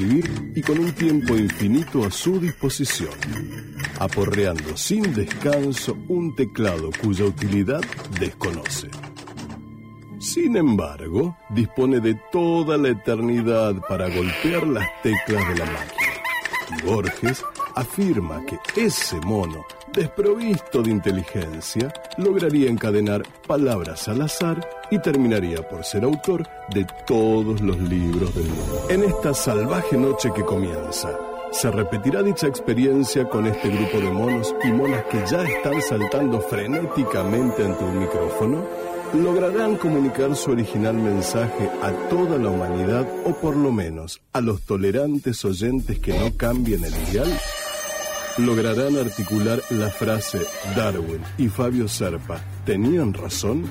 y con un tiempo infinito a su disposición, aporreando sin descanso un teclado cuya utilidad desconoce. Sin embargo, dispone de toda la eternidad para golpear las teclas de la máquina. Borges afirma que ese mono, desprovisto de inteligencia, lograría encadenar palabras al azar y terminaría por ser autor de todos los libros del mundo. En esta salvaje noche que comienza, ¿se repetirá dicha experiencia con este grupo de monos y monas que ya están saltando frenéticamente ante un micrófono? ¿Lograrán comunicar su original mensaje a toda la humanidad o por lo menos a los tolerantes oyentes que no cambien el ideal? ¿Lograrán articular la frase Darwin y Fabio Serpa tenían razón?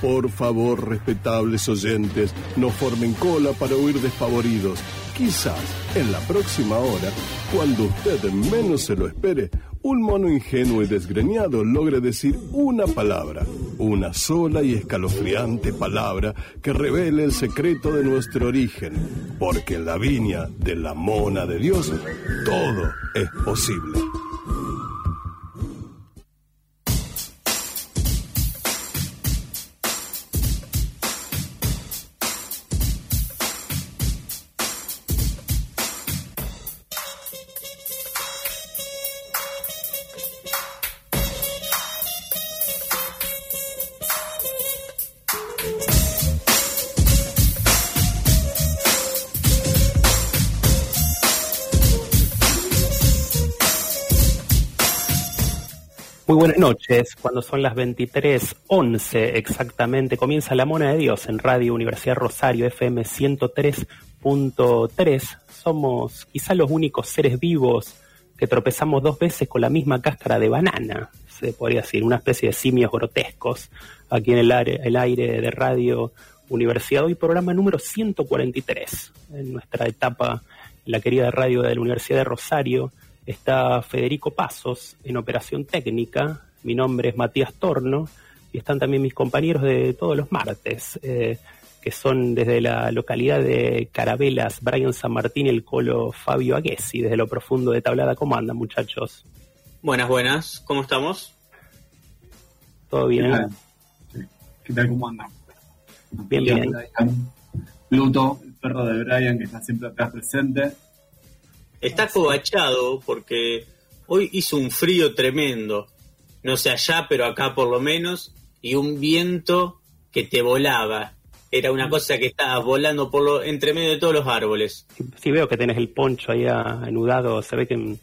Por favor, respetables oyentes, no formen cola para huir desfavoridos. Quizás en la próxima hora, cuando usted menos se lo espere, un mono ingenuo y desgreñado logre decir una palabra, una sola y escalofriante palabra que revele el secreto de nuestro origen, porque en la viña de la mona de Dios todo es posible. Muy buenas noches, cuando son las 23.11 exactamente, comienza La Mona de Dios en Radio Universidad Rosario FM 103.3. Somos quizá los únicos seres vivos que tropezamos dos veces con la misma cáscara de banana, se podría decir, una especie de simios grotescos aquí en el aire, el aire de Radio Universidad. Hoy programa número 143 en nuestra etapa la querida radio de la Universidad de Rosario está Federico Pasos en operación técnica, mi nombre es Matías Torno y están también mis compañeros de todos los martes, eh, que son desde la localidad de Carabelas, Brian San Martín y el colo Fabio Aguesi, desde lo profundo de Tablada. ¿Cómo andan muchachos? Buenas, buenas, ¿cómo estamos? ¿Todo bien? ¿Qué tal? ¿Cómo andan? Bien, bien. Pluto, el perro de Brian, que está siempre atrás presente. Está cobachado porque hoy hizo un frío tremendo. No sé allá, pero acá por lo menos. Y un viento que te volaba. Era una cosa que estaba volando por lo, entre medio de todos los árboles. Sí, veo que tenés el poncho ahí anudado. Se ve que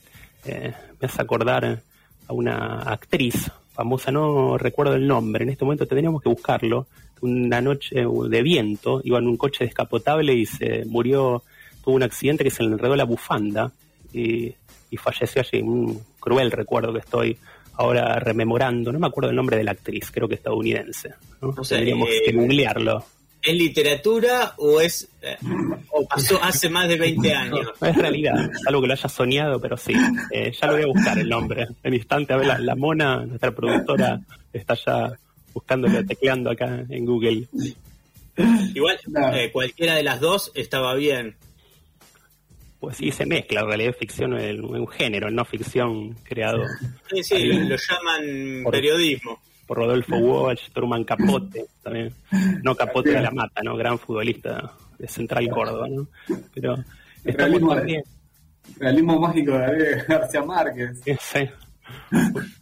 eh, me hace acordar a una actriz famosa, no recuerdo el nombre. En este momento tendríamos que buscarlo. Una noche de viento, iba en un coche descapotable y se murió tuvo un accidente que se le enredó la bufanda y, falleció allí. Un cruel recuerdo que estoy ahora rememorando. No me acuerdo el nombre de la actriz, creo que estadounidense. ¿no? Tendríamos que eh, googlearlo. ¿Es literatura o es eh, o pasó hace más de 20 años? No, es realidad, algo que lo haya soñado, pero sí. Eh, ya lo voy a buscar el nombre. En instante, a ver, la, la mona, nuestra productora, está ya buscándolo, tecleando acá en Google. Igual, cualquiera de las dos estaba bien pues sí se mezcla en realidad ficción en un género, no ficción creado. Sí, sí, lo, llaman periodismo. Por Rodolfo Walsh, Truman Capote, también. No Capote de la Mata, ¿no? Gran futbolista de Central Córdoba, ¿no? Pero estamos realismo, realismo mágico de García Márquez. Sí,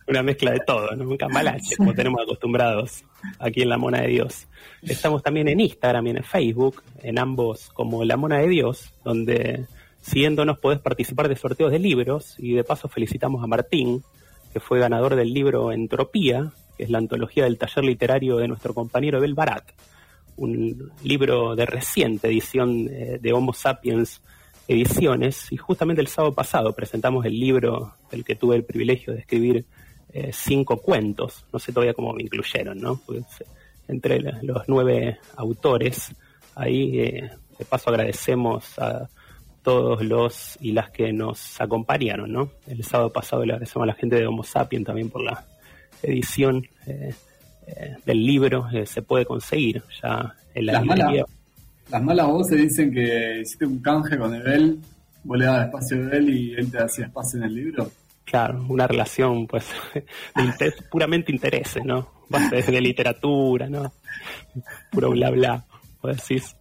Una mezcla de todo, ¿no? Un cambalache, como tenemos acostumbrados aquí en La Mona de Dios. Estamos también en Instagram y en Facebook, en ambos como La Mona de Dios, donde Siguiéndonos podés participar de sorteos de libros y de paso felicitamos a Martín, que fue ganador del libro Entropía, que es la antología del taller literario de nuestro compañero Bel Barat, un libro de reciente edición eh, de Homo Sapiens Ediciones, y justamente el sábado pasado presentamos el libro del que tuve el privilegio de escribir eh, cinco cuentos, no sé todavía cómo me incluyeron, ¿no? Pues, entre los nueve autores, ahí eh, de paso agradecemos a todos los y las que nos acompañaron, ¿no? El sábado pasado le agradecemos a la gente de Homo Sapien también por la edición eh, eh, del libro, eh, se puede conseguir ya en la las librería. Malas, las malas voces dicen que hiciste un canje con Ebel, vos le dabas espacio a Ebel y él te hacía espacio en el libro. Claro, una relación pues de puramente intereses, ¿no? Bases de literatura, ¿no? Puro bla bla, pues decís.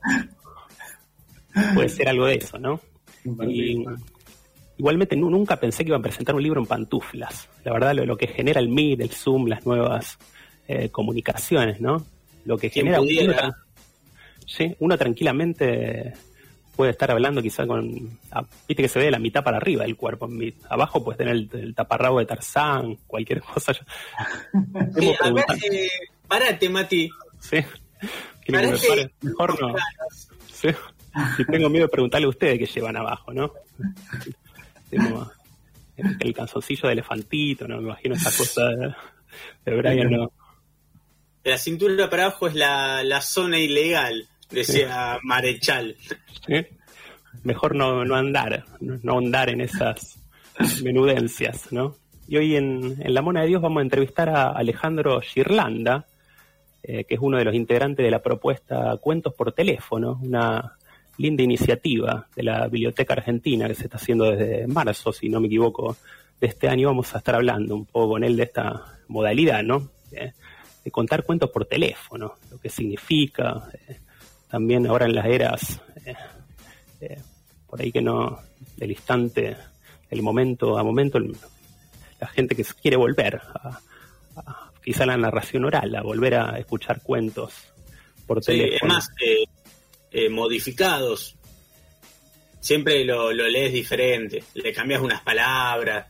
Puede ser algo de eso, ¿no? Igualmente nunca pensé que iban a presentar un libro en pantuflas. La verdad, lo, que genera el Meet, el Zoom, las nuevas eh, comunicaciones, ¿no? Lo que genera... Uno, sí, uno tranquilamente puede estar hablando quizá con... Ah, viste que se ve la mitad para arriba del cuerpo. Abajo puedes tener el, taparrabo de Tarzán, cualquier cosa. Sí, eh, parate, Mati. Sí. Mejor no. Sí. Y tengo miedo de preguntarle a ustedes qué llevan abajo, ¿no? el calzoncillo de elefantito, ¿no? Me imagino esa cosa de, Brian, ¿no? La cintura para abajo es la, zona ilegal, decía Marechal. Mejor no, andar, no, andar en esas menudencias, ¿no? Y hoy en, La Mona de Dios vamos a entrevistar a Alejandro Girlanda, eh, que es uno de los integrantes de la propuesta Cuentos por Teléfono, una linda iniciativa de la Biblioteca Argentina que se está haciendo desde marzo, si no me equivoco, de este año. Vamos a estar hablando un poco con él de esta modalidad, ¿no? de contar cuentos por teléfono, lo que significa, eh, también ahora en las eras, eh, eh, por ahí que no, del instante, del momento a momento, la gente que quiere volver a, quizá la narración oral, a volver a escuchar cuentos por teléfono. Es más, eh, modificados. Siempre lo, lees diferente, le cambias unas palabras.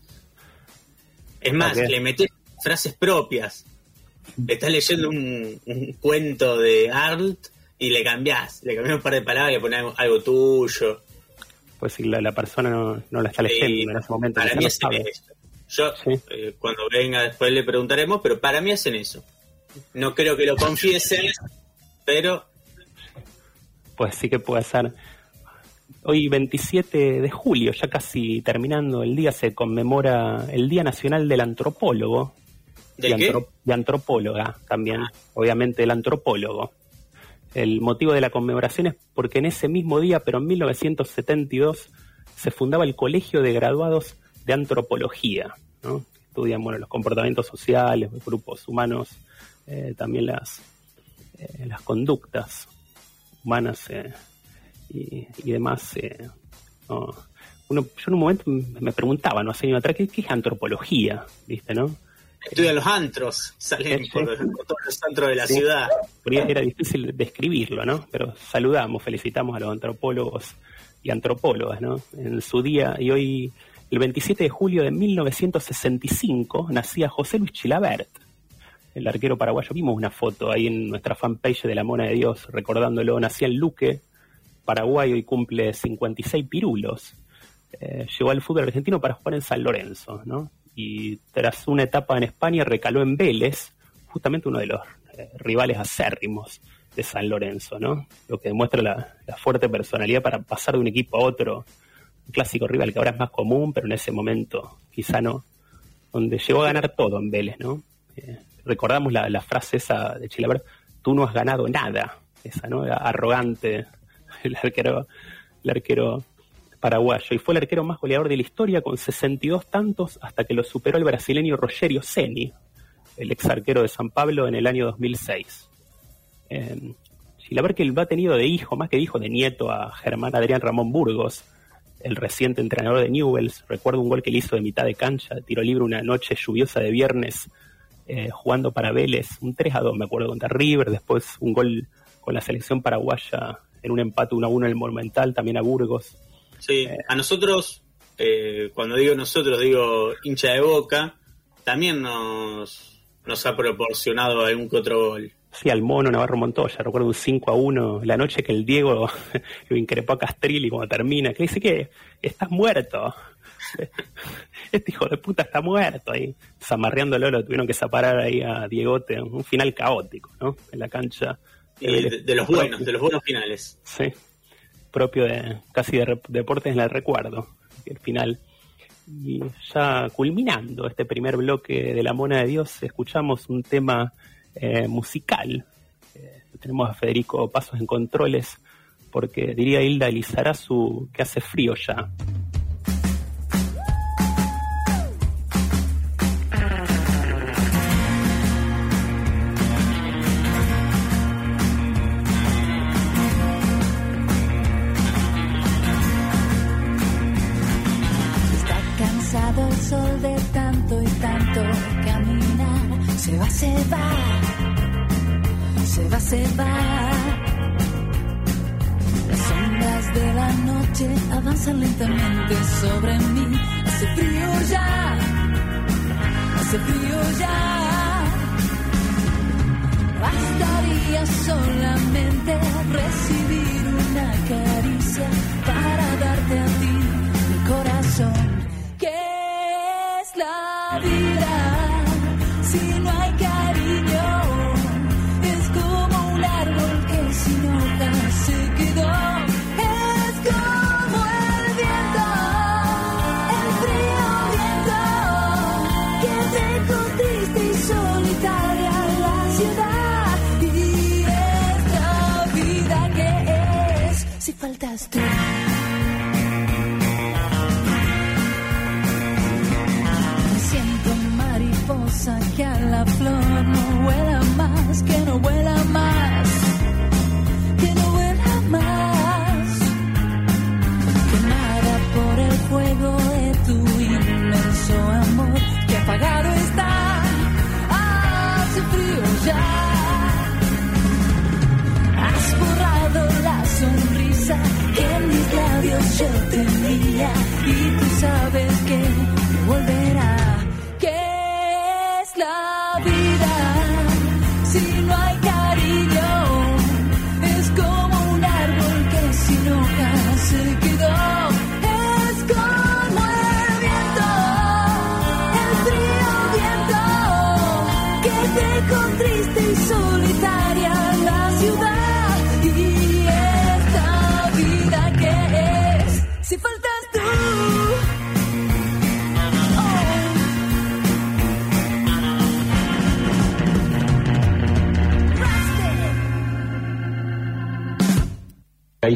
Es más, le metes frases propias. Estás leyendo un, cuento de Arlt y le cambias, le cambias un par de palabras y le pones algo, tuyo. Pues si la, persona no, no, la está leyendo en ese momento. Para mí hacen eso. Yo, eh, cuando venga después le preguntaremos, pero para mí hacen eso. No creo que lo confiesen, pero pues sí que puede ser. Hoy 27 de julio, ya casi terminando el día, se conmemora el Día Nacional del Antropólogo. ¿De y, qué? y antropóloga también, ah. obviamente el antropólogo. El motivo de la conmemoración es porque en ese mismo día, pero en 1972, se fundaba el Colegio de Graduados de Antropología, ¿no? Estudian bueno, los comportamientos sociales, los grupos humanos, eh, también las, eh, las conductas humanas eh, y, demás. Eh, Uno, yo en un momento me preguntaba, no hace años atrás, ¿qué, es antropología? ¿Viste, no? Estudian los antros, salen por, todos los antros de la ciudad. Era difícil describirlo, ¿no? Pero saludamos, felicitamos a los antropólogos y antropólogas, ¿no? En su día, y hoy, el 27 de julio de 1965, nacía José Luis Chilabert, el arquero paraguayo. Vimos una foto ahí en nuestra fanpage de la Mona de Dios recordándolo. Nació en Luque, paraguayo, y cumple 56 pirulos. Eh, llegó al fútbol argentino para jugar en San Lorenzo, ¿no? Y tras una etapa en España recaló en Vélez, justamente uno de los eh, rivales acérrimos de San Lorenzo, ¿no? Lo que demuestra la, fuerte personalidad para pasar de un equipo a otro, un clásico rival que ahora es más común, pero en ese momento quizá no, donde llegó a ganar todo en Vélez, ¿no? Eh, recordamos la, frase esa de Chilaber, tú no has ganado nada, esa, ¿no? arrogante, el arquero, el arquero paraguayo. Y fue el arquero más goleador de la historia con 62 tantos hasta que lo superó el brasileño Rogerio Ceni, el ex arquero de San Pablo en el año 2006. Eh, Chilaber que ha tenido de hijo, más que de hijo, de nieto a Germán Adrián Ramón Burgos, el reciente entrenador de Newells. Recuerdo un gol que le hizo de mitad de cancha, tiro libre una noche lluviosa de viernes eh, jugando para Vélez, un 3 a 2, me acuerdo, contra River, después un gol con la selección paraguaya en un empate 1 a 1 en el Monumental, también a Burgos. Sí, eh, a nosotros, eh, cuando digo nosotros, digo hincha de boca, también nos, nos ha proporcionado algún que otro gol. Sí, al mono Navarro Montoya, recuerdo un 5 a 1, la noche que el Diego lo increpó a Castrilli cuando termina, que dice que estás muerto. este hijo de puta está muerto ahí, zamarreándolo, lo tuvieron que separar ahí a Diegote, un final caótico, ¿no? En la cancha. De, los buenos, de los buenos finales. Sí, propio de casi de deportes en el recuerdo, el final. Y ya culminando este primer bloque de La Mona de Dios, escuchamos un tema eh, musical. Eh, tenemos a Federico Pasos en Controles porque diría Hilda Elizarazu que hace frío ya. Noche avanzan lentamente sobre mí. Hace frío ya, hace frío ya. Bastaría solamente recibir una caricia si faltas tú.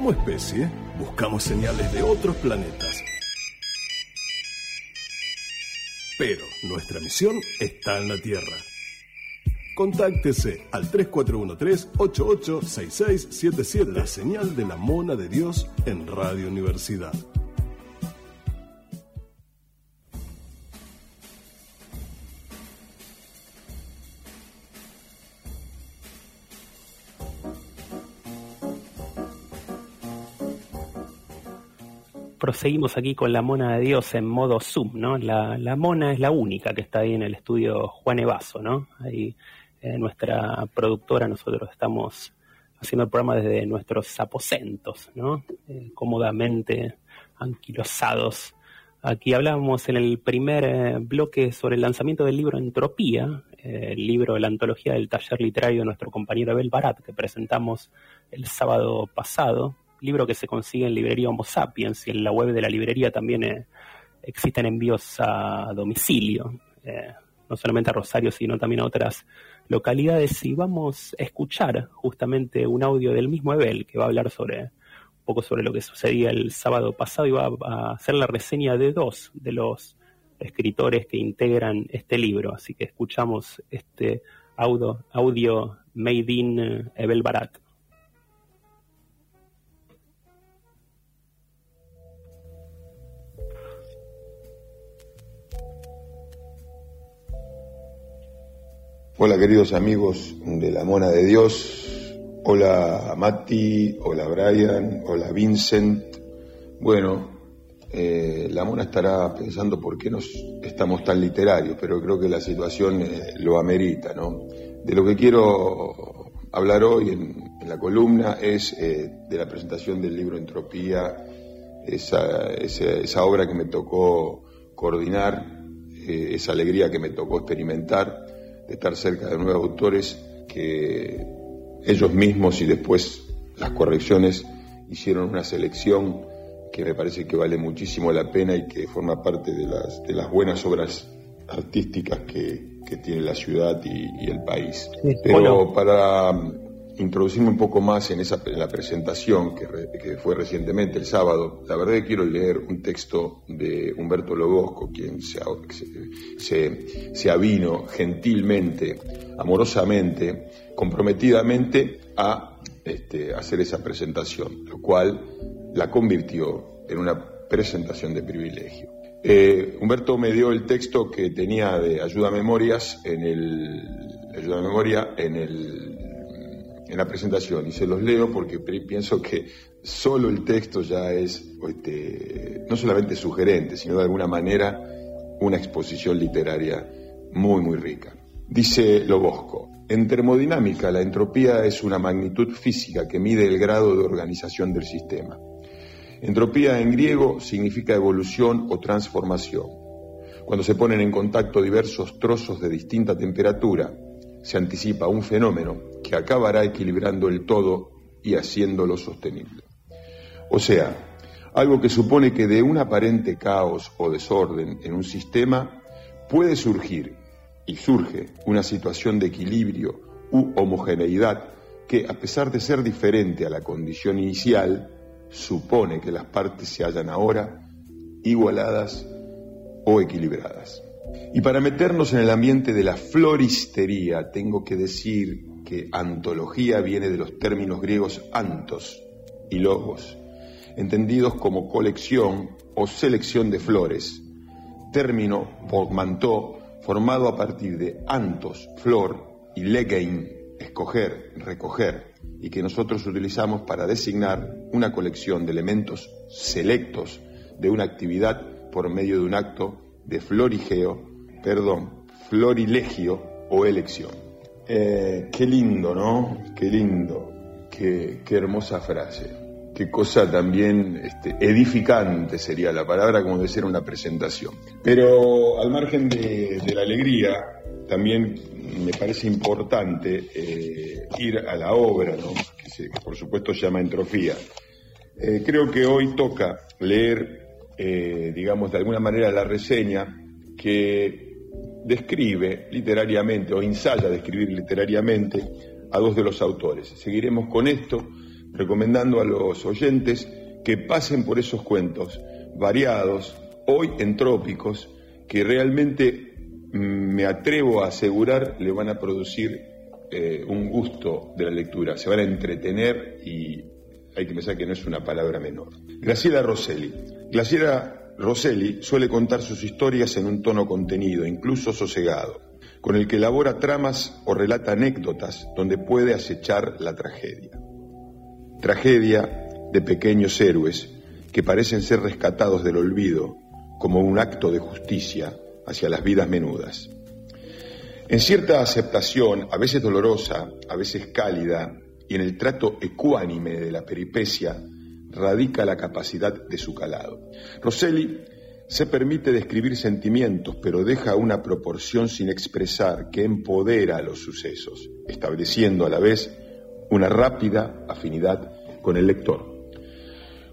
Como especie, buscamos señales de otros planetas. Pero nuestra misión está en la Tierra. Contáctese al 3413-886677, la señal de la Mona de Dios en Radio Universidad. Proseguimos aquí con la mona de Dios en modo Zoom, ¿no? La, mona es la única que está ahí en el estudio Juan Evaso, ¿no? Ahí eh, nuestra productora, nosotros estamos haciendo el programa desde nuestros aposentos, ¿no? Eh, cómodamente anquilosados. Aquí hablábamos en el primer eh, bloque sobre el lanzamiento del libro Entropía, el libro de la antología del taller literario de nuestro compañero Abel Barat, que presentamos el sábado pasado, libro que se consigue en librería Homo Sapiens y en la web de la librería también eh, existen envíos a domicilio, eh, no solamente a Rosario, sino también a otras localidades. Y vamos a escuchar justamente un audio del mismo Ebel que va a hablar sobre un poco sobre lo que sucedía el sábado pasado y va a hacer la reseña de dos de los escritores que integran este libro. Así que escuchamos este audio, audio made in eh, Ebel Barat. Hola queridos amigos de la Mona de Dios. Hola Mati, hola Brian, hola Vincent. Bueno, eh, la Mona estará pensando por qué nos estamos tan literarios, pero creo que la situación eh, lo amerita, ¿no? De lo que quiero hablar hoy en, la columna es eh, de la presentación del libro Entropía, esa, obra que me tocó coordinar, esa alegría que me tocó experimentar, estar cerca de nuevos autores que ellos mismos y después las correcciones hicieron una selección que me parece que vale muchísimo la pena y que forma parte de las, de las buenas obras artísticas que, que tiene la ciudad y, y el país. Sí, Pero bueno. para introducirme un poco más en, esa, en la presentación que, fue recientemente el sábado, la verdad que quiero leer un texto de Humberto Lobosco, quien se, se, se- avino gentilmente, amorosamente, comprometidamente a este, hacer esa presentación, lo cual la convirtió en una presentación de privilegio. Eh, Humberto me dio el texto que tenía de ayuda a memorias en el ayuda memoria en el en la presentación y se los leo porque pienso que solo el texto ya es este, no solamente sugerente, sino de alguna manera una exposición literaria muy, muy rica. Dice Lobosco, en termodinámica la entropía es una magnitud física que mide el grado de organización del sistema. Entropía en griego significa evolución o transformación. Cuando se ponen en contacto diversos trozos de distinta temperatura, se anticipa un fenómeno que acabará equilibrando el todo y haciéndolo sostenible. O sea, algo que supone que de un aparente caos o desorden en un sistema puede surgir, y surge, una situación de equilibrio u homogeneidad que, a pesar de ser diferente a la condición inicial, supone que las partes se hallan ahora igualadas o equilibradas. Y para meternos en el ambiente de la floristería, tengo que decir que antología viene de los términos griegos antos y logos, entendidos como colección o selección de flores, término portmanteau formado a partir de antos, flor, y legein, escoger, recoger, y que nosotros utilizamos para designar una colección de elementos selectos de una actividad por medio de un acto de florigeo, perdón, florilegio o elección. Eh, qué lindo, ¿no? Qué lindo, qué, qué hermosa frase. Qué cosa también este, edificante sería la palabra, como decir una presentación. Pero al margen de, de la alegría, también me parece importante eh, ir a la obra, ¿no? que, se- por supuesto se llama Entrofía. Eh, creo que hoy toca leer, digamos, de alguna manera la reseña que describe literariamente o ensaya describir literariamente a dos de los autores. Seguiremos con esto, recomendando a los oyentes que pasen por esos cuentos variados, hoy entrópicos, que realmente mm, me atrevo a asegurar le van a producir eh, un gusto de la lectura, se van a entretener y hay que pensar que no es una palabra menor. Graciela Rosselli. Graciela Rosselli suele contar sus historias en un tono contenido, incluso sosegado, con el que elabora tramas o relata anécdotas donde puede acechar la tragedia. Tragedia de pequeños héroes que parecen ser rescatados del olvido como un acto de justicia hacia las vidas menudas. En cierta aceptación, a veces dolorosa, a veces cálida, y en el trato ecuánime de la peripecia, radica la capacidad de su calado. Rosselli se permite describir sentimientos, pero deja una proporción sin expresar que empodera a los sucesos, estableciendo a la vez una rápida afinidad con el lector.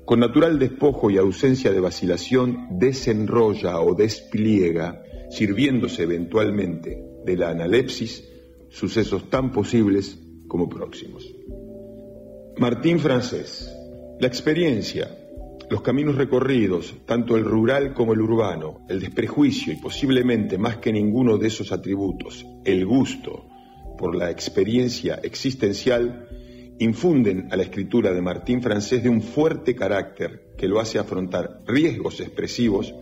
Con natural despojo y ausencia de vacilación, desenrolla o despliega, sirviéndose eventualmente de la analepsis, sucesos tan posibles como próximos. Martín Francés. La experiencia, los caminos recorridos, tanto el rural como el urbano, el desprejuicio y posiblemente más que ninguno de esos atributos, el gusto por la experiencia existencial, infunden a la escritura de Martín Francés de un fuerte carácter que lo hace afrontar riesgos expresivos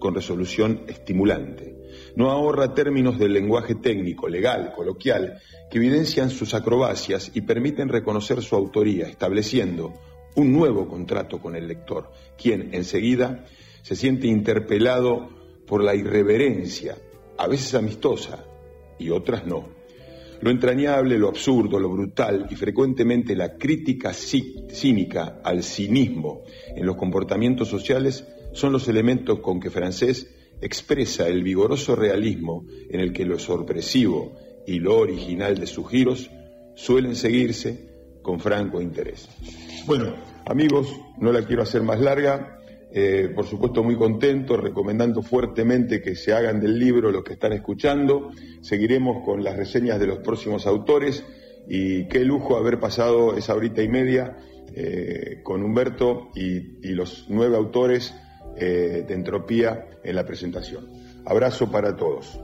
con resolución estimulante. No ahorra términos del lenguaje técnico, legal, coloquial, que evidencian sus acrobacias y permiten reconocer su autoría, estableciendo un nuevo contrato con el lector, quien enseguida se siente interpelado por la irreverencia, a veces amistosa y otras no, Lo entrañable, lo absurdo, lo brutal y frecuentemente la crítica cí- cínica al cinismo en los comportamientos sociales son los elementos con que Francés expresa el vigoroso realismo en el que lo sorpresivo y lo original de sus giros suelen seguirse con franco interés. Bueno, amigos, no la quiero hacer más larga. Eh, por supuesto, muy contento, recomendando fuertemente que se hagan del libro los que están escuchando. Seguiremos con las reseñas de los próximos autores y qué lujo haber pasado esa horita y media eh, con Humberto y, los nueve autores eh, de Entropía en la presentación. Abrazo para todos.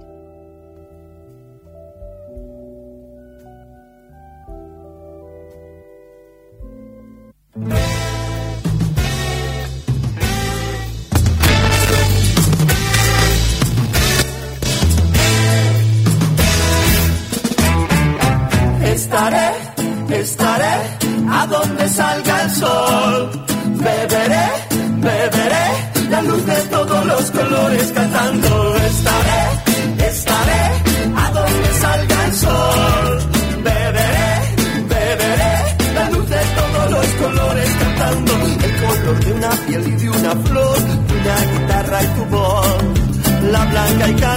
La blanca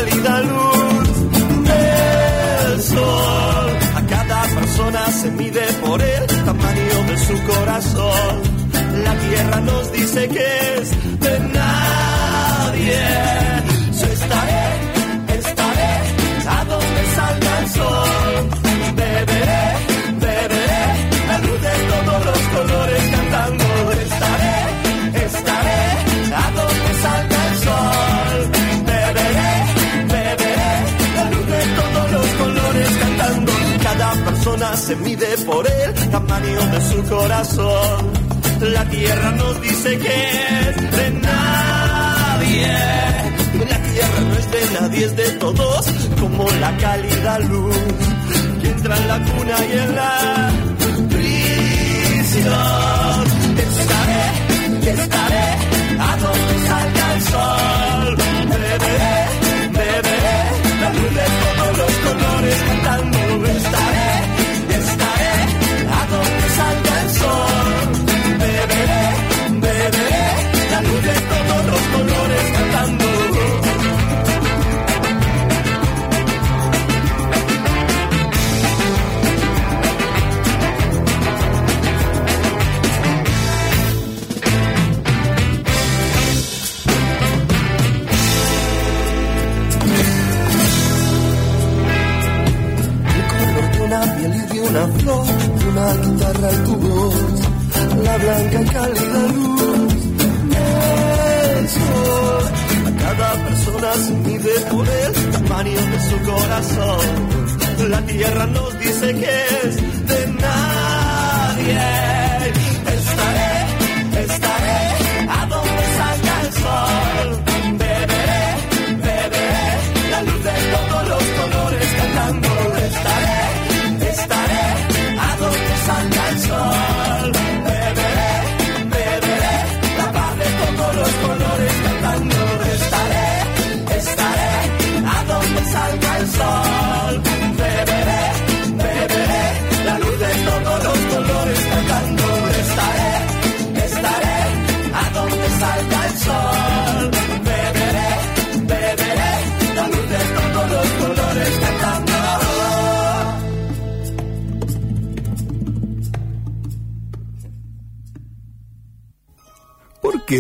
se mide por el tamaño de su corazón. La tierra nos dice que es de nadie. La tierra no es de nadie, es de todos, como la cálida luz que entra en la cuna y en la prisión.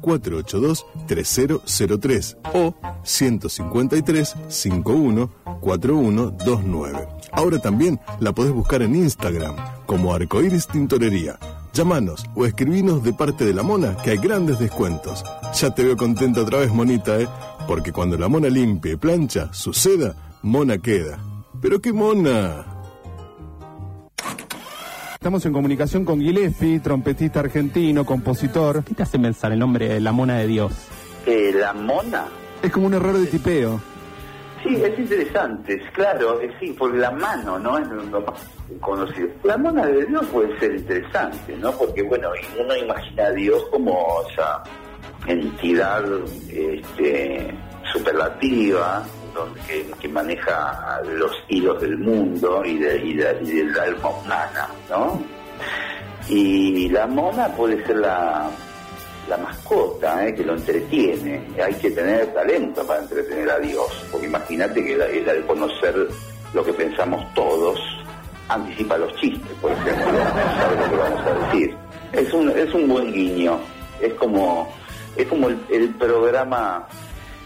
482-3003 o 153-51-4129. Ahora también la podés buscar en Instagram como Arcoiris Tintorería. Llámanos o escribinos de parte de la mona que hay grandes descuentos. Ya te veo contenta otra vez, monita, ¿eh? Porque cuando la mona limpia y plancha, suceda, mona queda. ¿Pero qué mona? Estamos en comunicación con Gillespie, trompetista argentino, compositor. ¿Qué te hace pensar el nombre de la mona de Dios? Eh, la mona. Es como un error de tipeo. Sí, es interesante, es claro, es sí, por la mano, ¿no? Es lo más conocido. La mona de Dios puede ser interesante, ¿no? Porque, bueno, uno imagina a Dios como esa entidad este, superlativa, que, que maneja los hilos del mundo y, de, y, de- del alma humana, ¿no? Y la mona puede ser la, la mascota ¿eh? que lo entretiene. Hay que tener talento para entretener a Dios, porque imagínate que la- el al conocer lo que pensamos todos anticipa los chistes, por ejemplo, sabe lo que vamos a decir. Es un, es un buen guiño, es como, es como el programa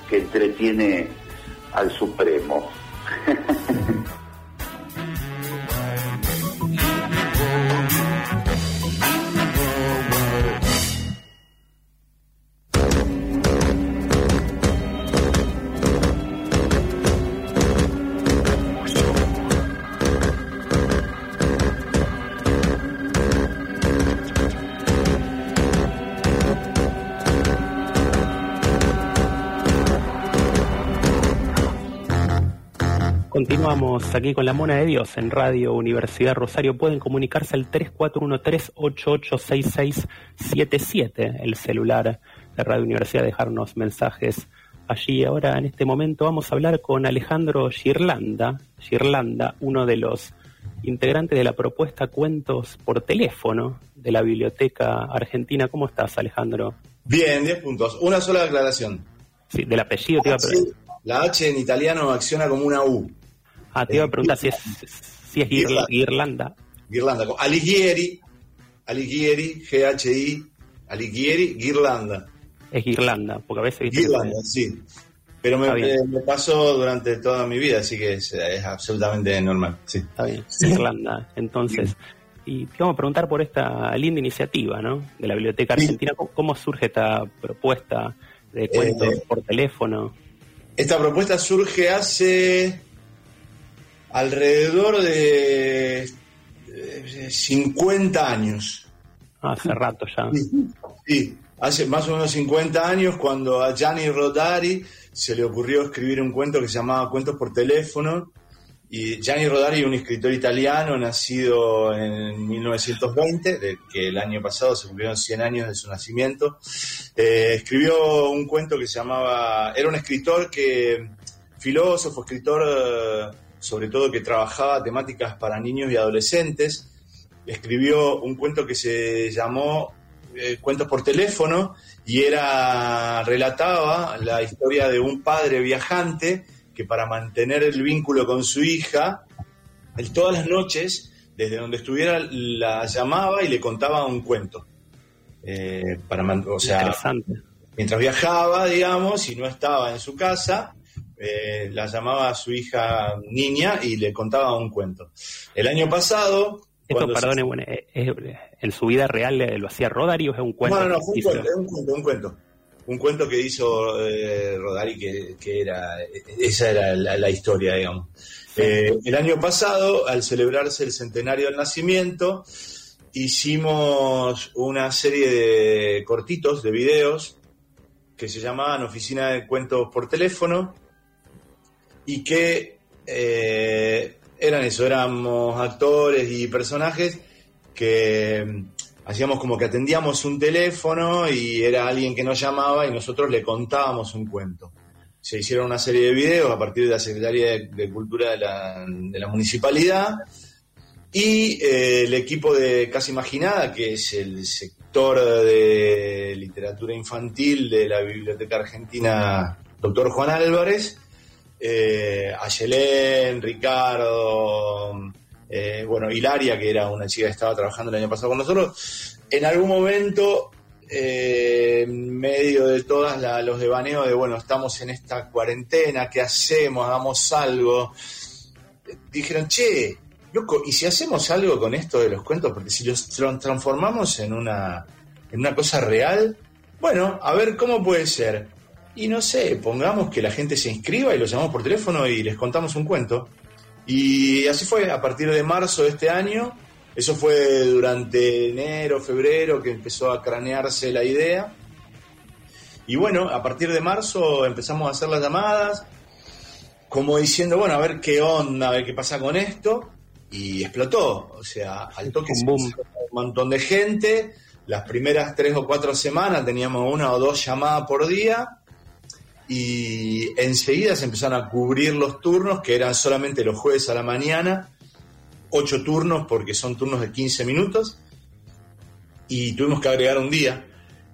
que entretiene al Supremo. Continuamos aquí con la Mona de Dios en Radio Universidad Rosario. Pueden comunicarse al 3413-886677, el celular de Radio Universidad, dejarnos mensajes allí. Ahora, en este momento, vamos a hablar con Alejandro Girlanda, Girlanda, uno de los integrantes de la propuesta Cuentos por Teléfono de la Biblioteca Argentina. ¿Cómo estás, Alejandro? Bien, 10 puntos. Una sola aclaración. Sí, del apellido te iba a preguntar. la H en italiano acciona como una U. Ah, te iba a preguntar si es, si es. Guirlanda. como Alighieri, Alighieri, G-H-I, Alighieri, Guirlanda. Es Irlanda, porque a veces que- Guirlanda, sí. Pero me, me- pasó durante toda mi vida, así que es, es absolutamente normal. Sí. Está bien, Irlanda. Entonces, y te vamos a preguntar por esta linda iniciativa, ¿no? De la Biblioteca Argentina. ¿Cómo, cómo surge esta propuesta de cuentos Eh, por teléfono? Esta propuesta surge hace alrededor de eh, 50 años. Ah, hace rato ya. Sí, hace más o menos 50 años cuando a Gianni Rodari se le ocurrió escribir un cuento que se llamaba Cuentos por teléfono. Y Gianni Rodari, un escritor italiano nacido en 1920, de que el año pasado se cumplieron 100 años de su nacimiento, eh, escribió un cuento que se llamaba, era un escritor que, filósofo, escritor, eh, sobre todo que trabajaba temáticas para niños y adolescentes, escribió un cuento que se llamó eh, Cuentos por teléfono y era relataba la historia de un padre viajante que para mantener el vínculo con su hija, él todas las noches, desde donde estuviera, la llamaba y le contaba un cuento. Eh, para o sea, mientras viajaba, digamos, y no estaba en su casa, eh, la llamaba a su hija niña y le contaba un cuento. El año pasado... Esto, cuando se- perdone, bueno, eh, es- en su vida real eh, lo hacía Rodari o es un cuento. no, no, no, fue un hizo? cuento, es un cuento, un cuento. Un cuento que hizo eh, Rodari que, que era, esa era la, la historia, digamos. Eh, el año pasado, al celebrarse el centenario del nacimiento, hicimos una serie de cortitos, de videos, que se llamaban Oficina de Cuentos por Teléfono, y que eh, eran eso, éramos actores y personajes que mm, hacíamos como que atendíamos un teléfono y era alguien que nos llamaba y nosotros le contábamos un cuento. Se hicieron una serie de videos a partir de la Secretaría de, Cultura de la, de la municipalidad y eh, el equipo de Casa Imaginada, que es el sector de literatura infantil de la Biblioteca Argentina, doctor Juan Álvarez, eh, Ayelén, Ricardo, eh, bueno, Hilaria, que era una chica que estaba trabajando el año pasado con nosotros, en algún momento, eh, en medio de todos los devaneos de, bueno, estamos en esta cuarentena, ¿qué hacemos? Hagamos algo. Dijeron, che, loco, ¿y si hacemos algo con esto de los cuentos? Porque si los tra- transformamos en una, en una cosa real, bueno, a ver cómo puede ser. Y no sé, pongamos que la gente se inscriba y los llamamos por teléfono y les contamos un cuento. Y así fue, a partir de marzo de este año Eso fue durante enero, febrero, que empezó a cranearse la idea. Y bueno, a partir de marzo empezamos a hacer las llamadas, como diciendo, bueno, a ver qué onda, a ver qué pasa con esto. Y explotó. O sea, al toque se un montón de gente. Las primeras tres o cuatro semanas teníamos una o dos llamadas por día. Y enseguida se empezaron a cubrir los turnos, que eran solamente los jueves a la mañana. Ocho turnos, porque son turnos de 15 minutos. Y tuvimos que agregar un día.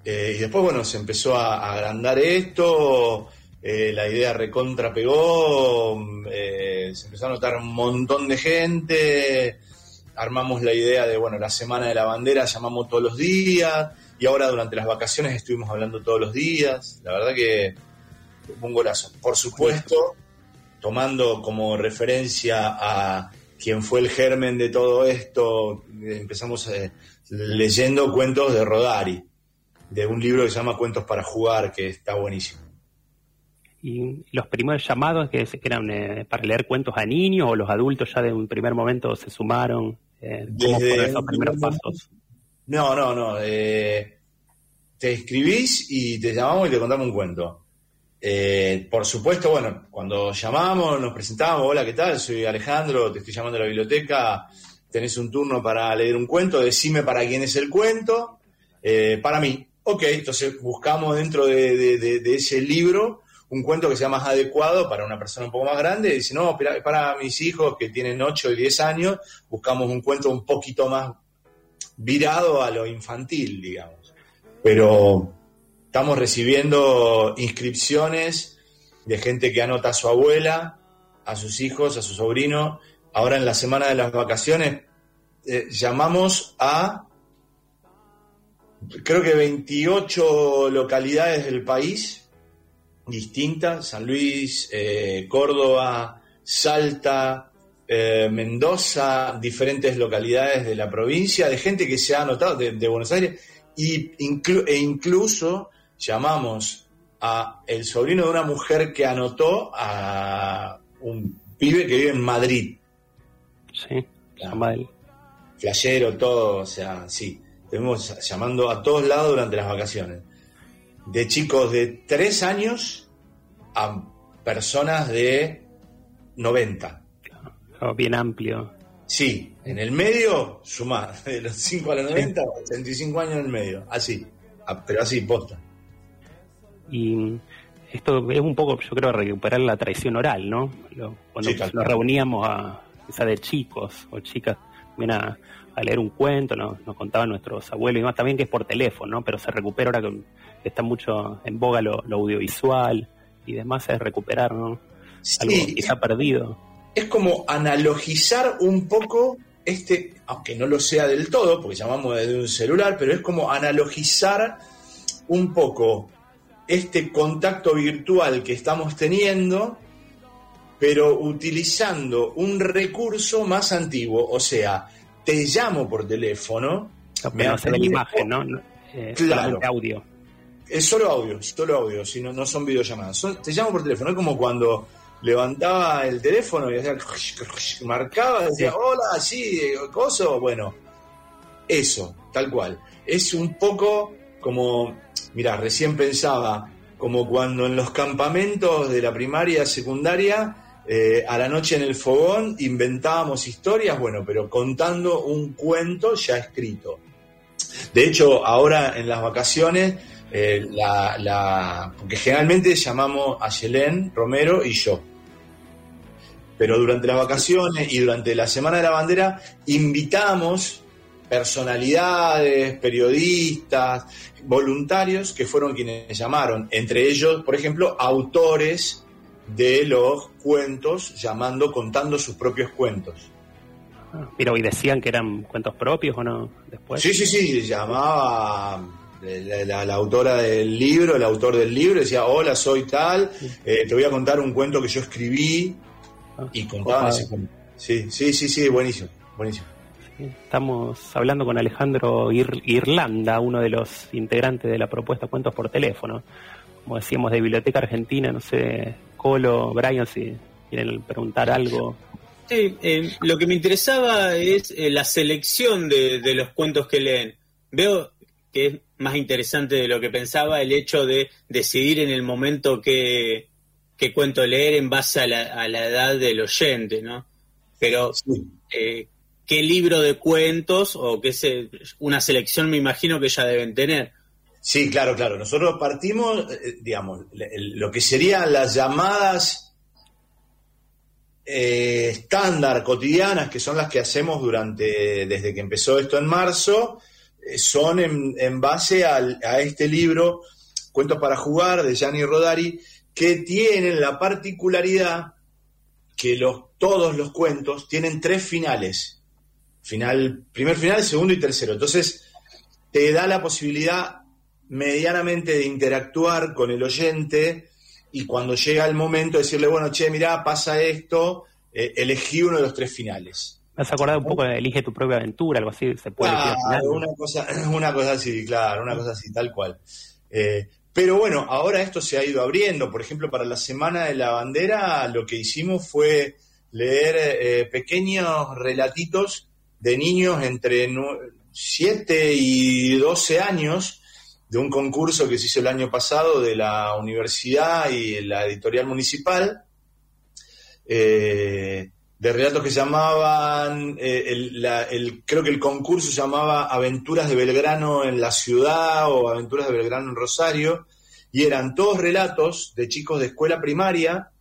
Eh, y después, bueno, se empezó a, agrandar esto, eh, la idea recontra pegó, eh, se empezó a notar un montón de gente, armamos la idea de, bueno, la Semana de la Bandera llamamos todos los días, y ahora durante las vacaciones estuvimos hablando todos los días, la verdad que un golazo. Por supuesto, tomando como referencia a quien fue el germen de todo esto, empezamos eh, leyendo cuentos de Rodari de un libro que se llama Cuentos para jugar, que está buenísimo. Y los primeros llamados que, eran eh, para leer cuentos a niños o los adultos ya de un primer momento se sumaron. Eh, ¿Cómo Desde esos primeros primer pasos? No, no, no. te escribís y te llamamos y te contamos un cuento. Eh, por supuesto, bueno, cuando llamamos, nos presentamos, hola, ¿qué tal? Soy Alejandro, te estoy llamando a la biblioteca, tenés un turno para leer un cuento, decime para quién es el cuento, Eh, para mí. Ok, entonces buscamos dentro de, ese libro un cuento que sea más adecuado para una persona un poco más grande. Y dice, no, para, para mis hijos que tienen 8 y 10 años, buscamos un cuento un poquito más virado a lo infantil, digamos. Pero estamos recibiendo inscripciones de gente que anota a su abuela, a sus hijos, a su sobrino. Ahora en la semana de las vacaciones eh, llamamos a creo que 28 localidades del país distintas, San Luis, eh, Córdoba, Salta, eh, Mendoza, diferentes localidades de la provincia, de gente que se ha anotado de, Buenos Aires, y inclu- e incluso llamamos a el sobrino de una mujer que anotó a un pibe que vive en Madrid. Sí, llama él. Flayero, todo, o sea, sí. Estuvimos llamando a todos lados durante las vacaciones. De chicos de 3 años a personas de 90. Oh, bien amplio. Sí, en el medio, sumar. De los 5 a los 90, 85 años en el medio. Así. Pero así, posta. Y esto es un poco, yo creo, recuperar la tradición oral, ¿no? Lo- cuando Sí, nos reuníamos a, quizá de chicos o chicas, también a, a leer un cuento, nos, nos contaban nuestros abuelos y demás, también que es por teléfono, ¿no? Pero se recupera ahora que está mucho en boga lo, lo audiovisual y demás, es recuperar, ¿no? Algo Sí. quizá perdido. es como analogizar un poco este, aunque no lo sea del todo, porque llamamos desde un celular, pero es como analogizar un poco este contacto virtual que estamos teniendo, pero utilizando un recurso más antiguo, o sea, te llamo por teléfono, me Pero no ve la imagen, ¿no? Eh, Claro. audio. es solo audio, solo audio, si no, no son videollamadas. Son- te llamo por teléfono, es como cuando levantaba el teléfono y hacía, marcaba, decía, hola, sí, coso, bueno, eso, tal cual. Es un poco como, mira, recién pensaba, como cuando en los campamentos de la primaria, secundaria, eh, a la noche en el fogón inventábamos historias, bueno, pero contando un cuento ya escrito. De hecho, ahora en las vacaciones, eh, la, la- porque generalmente llamamos a Yelén, Romero y yo. Pero durante las vacaciones y durante la Semana de la Bandera invitamos personalidades, periodistas, voluntarios que fueron quienes llamaron. Entre ellos, por ejemplo, autores de los cuentos, llamando, contando sus propios cuentos. Pero y decían que eran cuentos propios o no después. Sí, sí, sí, llamaba la, la- la autora del libro, el autor del libro, decía, hola, soy tal, eh, te voy a contar un cuento que yo escribí y contaban ese cuento. Sí, sí, sí, sí, buenísimo, buenísimo. Estamos hablando con Alejandro Ir- Irlanda, uno de los integrantes de la propuesta Cuentos por Teléfono. Como decíamos, de Biblioteca Argentina, no sé, Colo, Brian, si quieren preguntar algo. Sí, eh, lo que me interesaba es eh, la selección de, de los cuentos que leen. Veo que es más interesante de lo que pensaba el hecho de decidir en el momento qué, qué cuento leer en base a la, a la edad del oyente, ¿no? Pero, eh, ¿qué libro de cuentos o qué se, una selección me imagino que ya deben tener? Sí, claro, claro. Nosotros partimos, eh, digamos, le- el- lo que serían las llamadas eh, estándar, cotidianas, que son las que hacemos durante, desde que empezó esto en marzo, eh, son en, base a este libro, Cuentos para jugar, de Gianni Rodari, que tienen la particularidad que los, todos los cuentos tienen tres finales. Final, primer final, segundo y tercero. Entonces, te da la posibilidad medianamente de interactuar con el oyente y cuando llega el momento decirle, bueno, che, mirá, pasa esto, eh, elegí uno de los tres finales. Me has acordado un poco de Elige tu propia aventura, algo así, se puede final, ¿no? una cosa, una cosa así, claro, una cosa así, tal cual. Eh, pero bueno, ahora esto se ha ido abriendo. Por ejemplo, para la Semana de la Bandera, lo que hicimos fue leer eh, pequeños relatitos de niños entre 7 y 12 años de un concurso que se hizo el año pasado de la universidad y la editorial municipal. eh, de relatos que llamaban, eh, el, creo que el concurso llamaba Aventuras de Belgrano en la ciudad o Aventuras de Belgrano en Rosario, y eran todos relatos de chicos de escuela primaria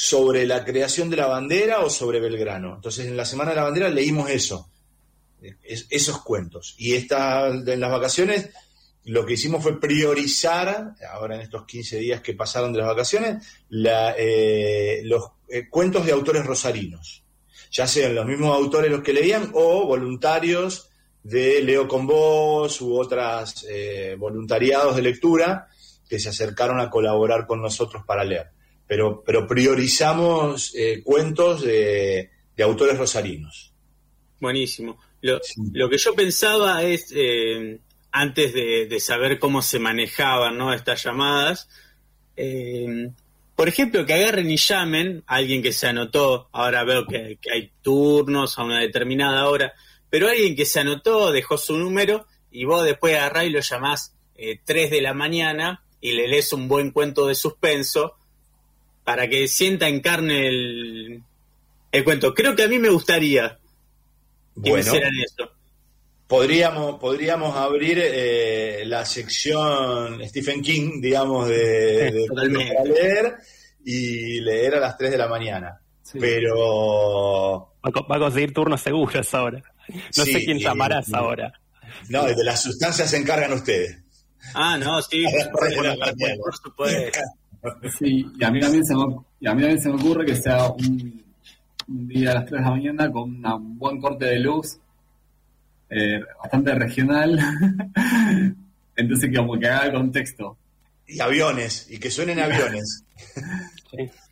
sobre la creación de la bandera o sobre Belgrano. Entonces en la Semana de la Bandera leímos eso, es- esos cuentos. Y esta, en las vacaciones lo que hicimos fue priorizar, ahora en estos 15 días que pasaron de las vacaciones, eh, los eh, cuentos de autores rosarinos. Ya sean los mismos autores los que leían o voluntarios de Leo con Vos u otras eh, voluntariados de lectura que se acercaron a colaborar con nosotros para leer. Pero, pero priorizamos eh, cuentos de, de autores rosarinos. Buenísimo. Lo, lo que yo pensaba es, eh, antes de, de saber cómo se manejaban ¿no? estas llamadas, eh, por ejemplo, que agarren y llamen a alguien que se anotó, ahora veo que, que hay turnos a una determinada hora, pero alguien que se anotó, dejó su número y vos después agarrás y lo llamás eh, 3 de la mañana y le lees un buen cuento de suspenso para que sienta en carne el, el cuento. Creo que a mí me gustaría que me Bueno. hicieran eso. Podríamos, podríamos abrir eh, la sección Stephen King, digamos, de, de Totalmente. para leer y leer a las 3 de la mañana. Pero Va a, co- va a conseguir turnos seguros ahora. No Sí, sé quién llamarás ahora. no, de las sustancias se encargan ustedes. Ah, no, sí, por supuesto. Sí, y a mí también se me, y a mí también se me ocurre que sea un, un día a las 3 de la mañana con una- un buen corte de luz, eh, bastante regional, entonces que como que haga el contexto. Y aviones, y que suenen aviones.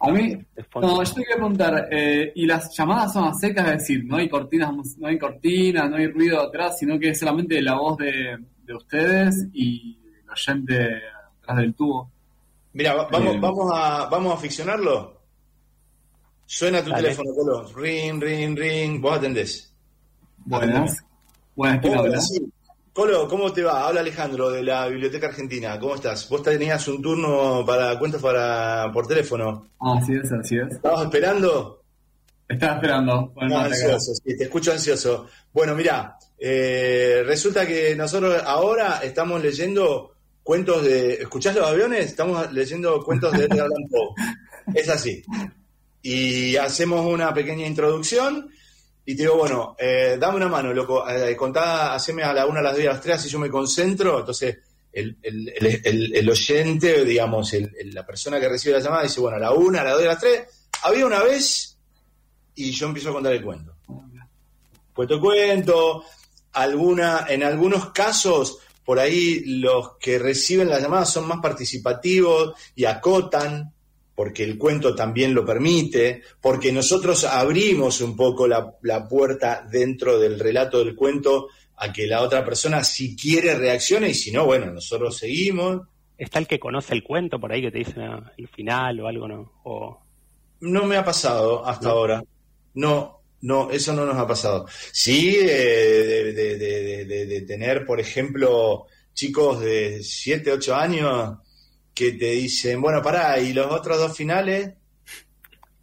A mí, no, yo te quería preguntar, eh, y las llamadas son a secas, es decir, no hay cortinas, no hay cortinas, no hay ruido atrás, sino que es solamente la voz de, de ustedes y el oyente atrás del tubo. Mira, va- vamos, Eh, vamos, a, vamos a ficcionarlo. Suena tu Dale. teléfono, Colo. Ring, ring, ring. Vos atendés. Buenas. Buenas, ¿quién Hola, habla? sí. Colo, ¿cómo te va? Habla Alejandro de la Biblioteca Argentina. ¿Cómo estás? Vos tenías un turno para cuentos para, por teléfono. Ah, así es, así es. ¿Estabas esperando? Estaba esperando. Bueno, ansioso, sí, te escucho ansioso. Bueno, mira, eh, resulta que nosotros ahora estamos leyendo cuentos de... ¿Escuchás los aviones? Estamos leyendo cuentos de Edgar Allan Poe. Es así. Y hacemos una pequeña introducción y te digo, bueno, eh, dame una mano, loco, eh, contá, haceme a la una, a las dos y a las tres, así yo me concentro. Entonces, el, el- el- el- el oyente, digamos, la persona que recibe la llamada dice, bueno, a la una, a las dos y a las tres, había una vez y yo empiezo a contar el cuento. Cuento cuento, alguna, en algunos casos, por ahí los que reciben la llamada son más participativos y acotan, porque el cuento también lo permite, porque nosotros abrimos un poco la, la puerta dentro del relato del cuento a que la otra persona, si quiere, reaccione y si no, bueno, nosotros seguimos. ¿Está el que conoce el cuento por ahí que te dicen ah, el final o algo, no? O no me ha pasado hasta ahora. No, no, eso no nos ha pasado. Sí, eh, de, de, de, de, tener, por ejemplo, chicos de 7, 8 años que te dicen, bueno, pará, ¿y los otros dos finales?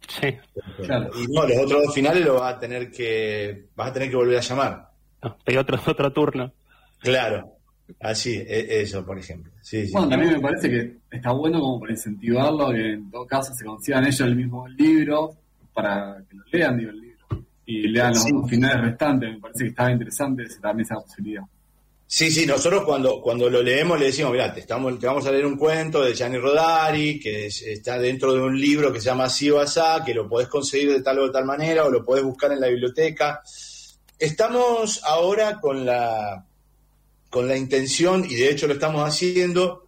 Sí. Y no, los otros dos finales lo vas a tener que, vas a tener que volver a llamar. No, otro, otro turno. Claro. Así, e, eso, por ejemplo. Sí, bueno, también me parece que está bueno como para incentivarlo, que en todo caso se consigan ellos el mismo libro para que lo lean, digo, el y lean los finales restantes. Me parece que estaba interesante también esa posibilidad. Sí, sí, nosotros cuando, cuando lo leemos le decimos, mira, te, estamos, te vamos a leer un cuento de Gianni Rodari, que está dentro de un libro que se llama Así o que lo podés conseguir de tal o de tal manera, o lo podés buscar en la biblioteca. Estamos ahora con la, con la intención, y de hecho lo estamos haciendo,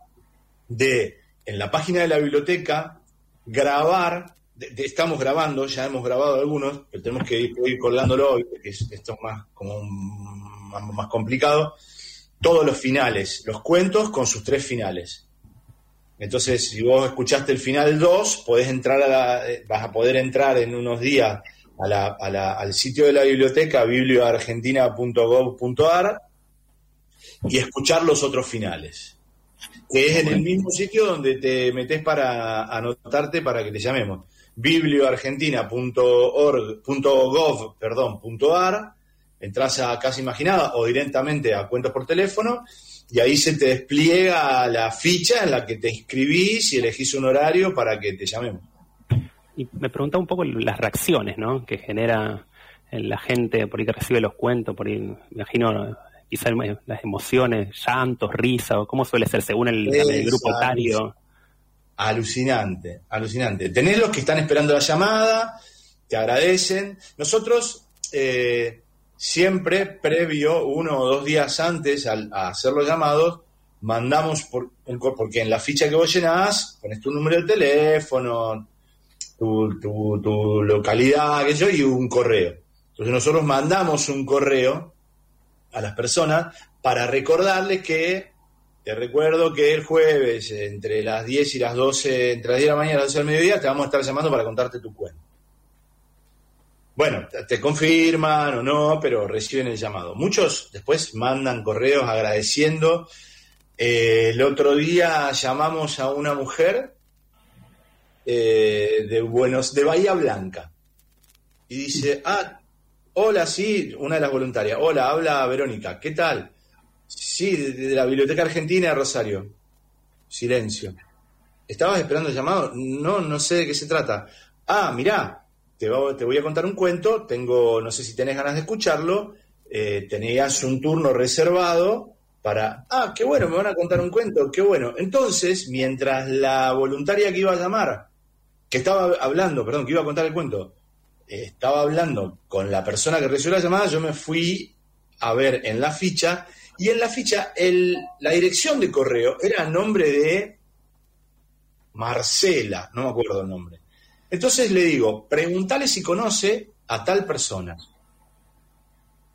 de en la página de la biblioteca grabar, estamos grabando, ya hemos grabado algunos, pero tenemos que ir, ir colgándolo hoy, porque esto es más, como más, complicado, todos los finales, los cuentos con sus tres finales. Entonces, si vos escuchaste el final 2, podés entrar a la, eh, vas a poder entrar en unos días a la, a la, al sitio de la biblioteca, biblioargentina.gov.ar, y escuchar los otros finales. Que es en el mismo sitio donde te metes para anotarte para que te llamemos. biblioargentina.org.gov, perdón, .ar, entras a Casa Imaginada o directamente a Cuentos por teléfono y ahí se te despliega la ficha en la que te inscribís y elegís un horario para que te llamemos. Y me pregunta un poco las reacciones, ¿no? Que genera la gente por ahí que recibe los cuentos, por ahí, me imagino quizás las emociones, llantos, risa, o cómo suele ser según el, grupo etario. Alucinante, alucinante. Tenés los que están esperando la llamada, te agradecen. Nosotros eh, siempre, previo, uno o dos días antes a hacer los llamados, mandamos, por, porque en la ficha que vos llenás, pones tu número de teléfono, tu, tu, tu localidad, qué yo, y un correo. Entonces nosotros mandamos un correo a las personas para recordarles que, te recuerdo que el jueves entre las 10 y las 12, entre las 10 de la mañana y las 12 del mediodía, te vamos a estar llamando para contarte tu cuento. Bueno, te confirman o no, pero reciben el llamado. Muchos después mandan correos agradeciendo. Eh, el otro día llamamos a una mujer eh, de Buenos, de Bahía Blanca. Y dice, ah, Hola, sí, una de las voluntarias. Hola, habla Verónica. ¿Qué tal? Sí, de, la Biblioteca Argentina de Rosario. Silencio. ¿Estabas esperando el llamado? No, no sé de qué se trata. Ah, mirá, te, voy a contar un cuento. Tengo, no sé si tenés ganas de escucharlo. Eh, tenías un turno reservado para. Ah, qué bueno, me van a contar un cuento, qué bueno. Entonces, mientras la voluntaria que iba a llamar, que estaba hablando, perdón, que iba a contar el cuento, estaba hablando con la persona que recibió la llamada, yo me fui a ver en la ficha y en la ficha la dirección de correo era el nombre de Marcela, no me acuerdo el nombre. Entonces le digo, pregúntale si conoce a tal persona.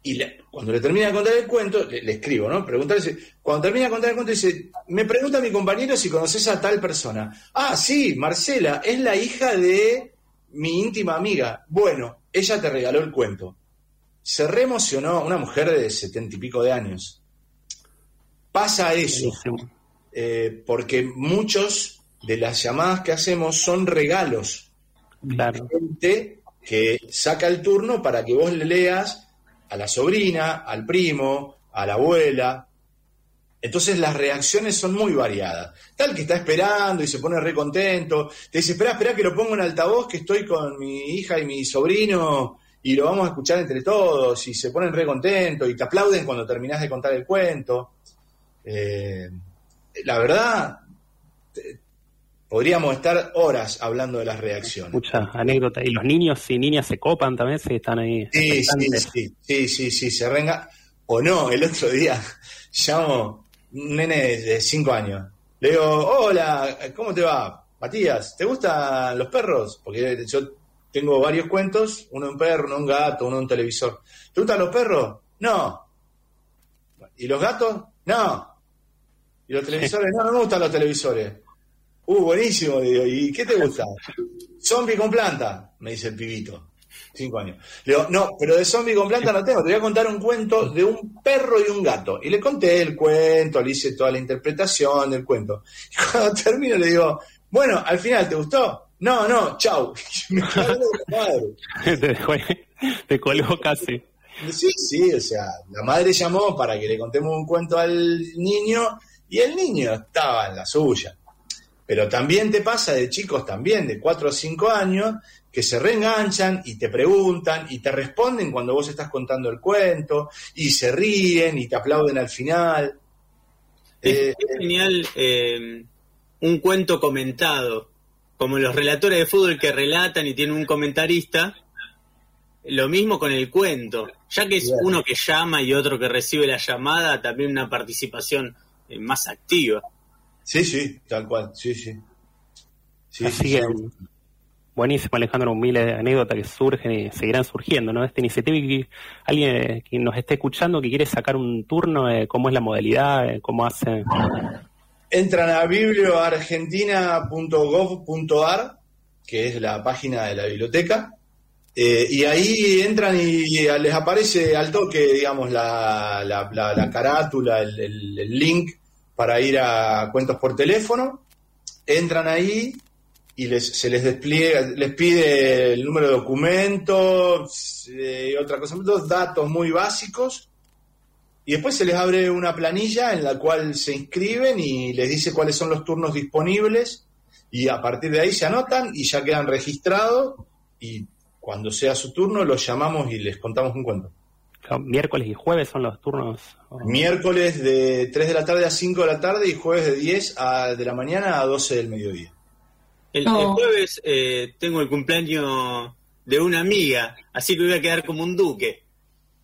Y cuando le termina de contar el cuento, le, escribo, ¿no? Pregúntale si, cuando termina de contar el cuento, dice, me pregunta mi compañero si conoces a tal persona. Ah, sí, Marcela, es la hija de mi íntima amiga. Bueno, ella te regaló el cuento. Se reemocionó una mujer de setenta y pico de años. Pasa eso, eh, porque muchos de las llamadas que hacemos son regalos. Claro. Gente que saca el turno para que vos le leas a la sobrina, al primo, a la abuela, entonces las reacciones son muy variadas. Tal que está esperando y se pone re contento, te dice, espera, espera que lo pongo en altavoz, que estoy con mi hija y mi sobrino y lo vamos a escuchar entre todos y se ponen re contentos y te aplauden cuando terminás de contar el cuento. Eh, la verdad, podríamos estar horas hablando de las reacciones. Muchas anécdotas. Y los niños y niñas se copan también, si están ahí. Sí, sí, sí, sí, sí, sí, se renga. O no, el otro día llamo un nene de 5 años. Le digo, hola, ¿cómo te va? Matías, ¿te gustan los perros? Porque yo tengo varios cuentos, uno un perro, uno un gato, uno un televisor. ¿Te gustan los perros? No. ¿Y los gatos? No. ¿Y los televisores? No, no me gustan los televisores. Uh, buenísimo. Digo, ¿y qué te gusta? Zombie con planta, me dice el pibito. Cinco años. Le digo, no, pero de zombie con planta no tengo. Te voy a contar un cuento de un perro y un gato. Y le conté el cuento, le hice toda la interpretación del cuento. Y cuando termino le digo, bueno, al final, ¿te gustó? No, no, chau. Me madre. te, dejó, te colgó casi. Sí, sí, o sea, la madre llamó para que le contemos un cuento al niño y el niño estaba en la suya. Pero también te pasa de chicos también, de 4 o 5 años, que se reenganchan y te preguntan y te responden cuando vos estás contando el cuento y se ríen y te aplauden al final. Es, Eh, es genial eh, un cuento comentado, como los relatores de fútbol que relatan y tienen un comentarista. Lo mismo con el cuento, ya que es Bien. uno que llama y otro que recibe la llamada, también una participación más activa. Sí, sí, tal cual, sí, sí. Sí, Así sí, que, sí. buenísimo, Alejandro, miles de anécdotas que surgen y seguirán surgiendo, ¿no? Esta iniciativa y que alguien que nos esté escuchando que quiere sacar un turno, eh, cómo es la modalidad, eh, cómo hace. Entran a biblioargentina.gov.ar, que es la página de la biblioteca, eh, y ahí entran y, y les aparece al toque, digamos, la, la- la- la carátula, el, el- el link para ir a cuentos por teléfono. Entran ahí y les, se les despliega, les pide el número de documentos eh, otra cosa, dos datos muy básicos. Y después se les abre una planilla en la cual se inscriben y les dice cuáles son los turnos disponibles y a partir de ahí se anotan y ya quedan registrados y cuando sea su turno los llamamos y les contamos un cuento. Miércoles y jueves son los turnos. Miércoles de 3 de la tarde a 5 de la tarde y jueves de 10 a- de la mañana a 12 del mediodía. El, No. el jueves eh, tengo el cumpleaños de una amiga, así que voy a quedar como un duque.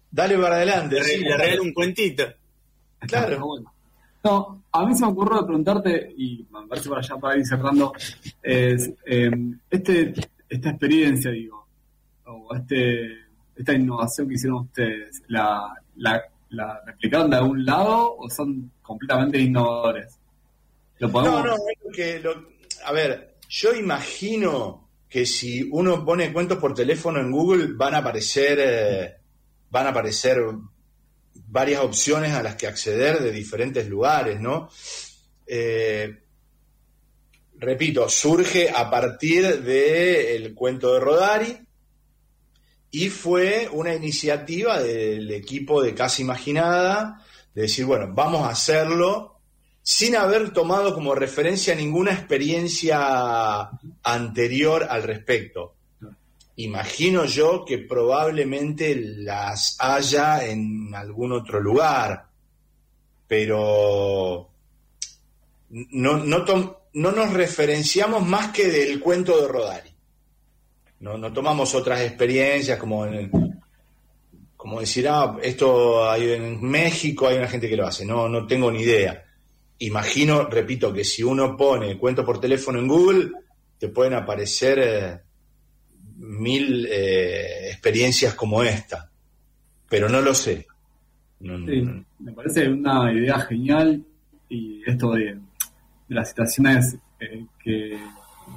Dale para adelante. Le, sí, le regalo un cuentito. Claro. Bueno. No, a mí se me ocurrió preguntarte, y me parece para allá para ir cerrando, es, eh, este, esta experiencia, digo, o este, esta innovación que hicieron ustedes, ¿la, la, replicaron de algún lado o son completamente innovadores? No, no, que a ver, yo imagino que si uno pone cuentos por teléfono en Google van a aparecer eh, van a aparecer varias opciones a las que acceder de diferentes lugares, ¿no? Eh, repito, surge a partir del cuento de Rodari y fue una iniciativa del equipo de Casa Imaginada de decir, bueno, vamos a hacerlo sin haber tomado como referencia ninguna experiencia anterior al respecto. Imagino yo que probablemente las haya en algún otro lugar, pero no, no, no nos referenciamos más que del cuento de Rodari. No, no tomamos otras experiencias como en el- como decir, ah, esto hay en México, hay una gente que lo hace. No, no tengo ni idea. Imagino, repito, que si uno pone cuento por teléfono en Google, te pueden aparecer eh, mil eh, experiencias como esta. Pero no lo sé. No, Sí, me parece una idea genial y esto de, de las situaciones eh, que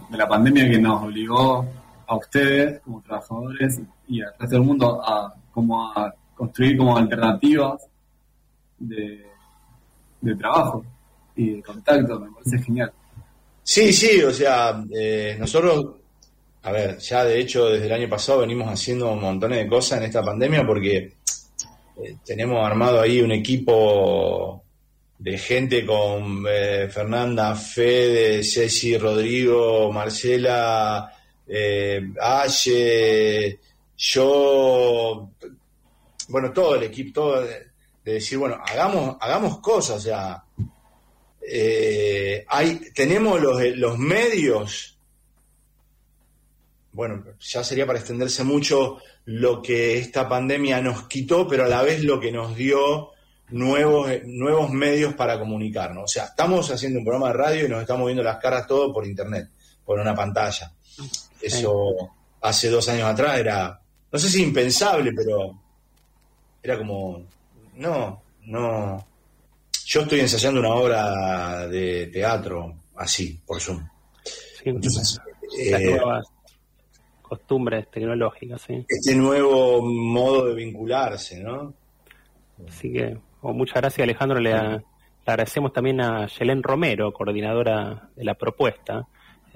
de la pandemia que nos obligó a ustedes como trabajadores y al resto del mundo a como a construir como alternativas de, de trabajo y de contacto, me parece genial. Sí, sí, o sea, eh, nosotros, a ver, ya de hecho desde el año pasado venimos haciendo un montón de cosas en esta pandemia porque eh, tenemos armado ahí un equipo de gente con eh, Fernanda, Fede, Ceci, Rodrigo, Marcela, eh, yo, bueno, todo el equipo, todo de, de decir, bueno, hagamos, hagamos cosas, o sea, eh, hay, tenemos los, los medios, bueno, ya sería para extenderse mucho lo que esta pandemia nos quitó, pero a la vez lo que nos dio nuevos, nuevos medios para comunicarnos. O sea, estamos haciendo un programa de radio y nos estamos viendo las caras todo por internet, por una pantalla. Eso hace dos años atrás era, no sé si impensable, pero era como, no, no. Yo estoy ensayando una obra de teatro así, por Zoom. Sí, las eh, nuevas costumbres tecnológicas, sí. este nuevo modo de vincularse, ¿no? Así que, oh, muchas gracias Alejandro, le, le agradecemos también a Yelén Romero, coordinadora de la propuesta,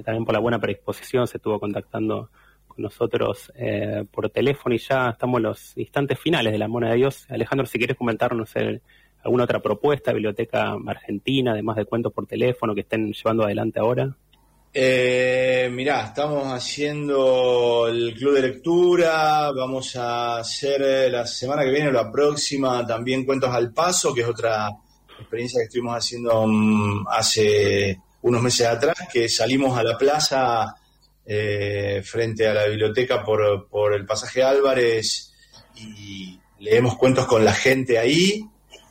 también por la buena predisposición, se estuvo contactando con nosotros eh, por teléfono y ya estamos en los instantes finales de la Mona de Dios. Alejandro, si quieres comentarnos eh, alguna otra propuesta, biblioteca argentina, además de cuentos por teléfono que estén llevando adelante ahora. Eh, mirá, estamos haciendo el club de lectura, vamos a hacer eh, la semana que viene, la próxima, también Cuentos al Paso, que es otra experiencia que estuvimos haciendo mm, hace unos meses atrás, que salimos a la plaza eh, frente a la biblioteca por, por el pasaje Álvarez y leemos cuentos con la gente ahí.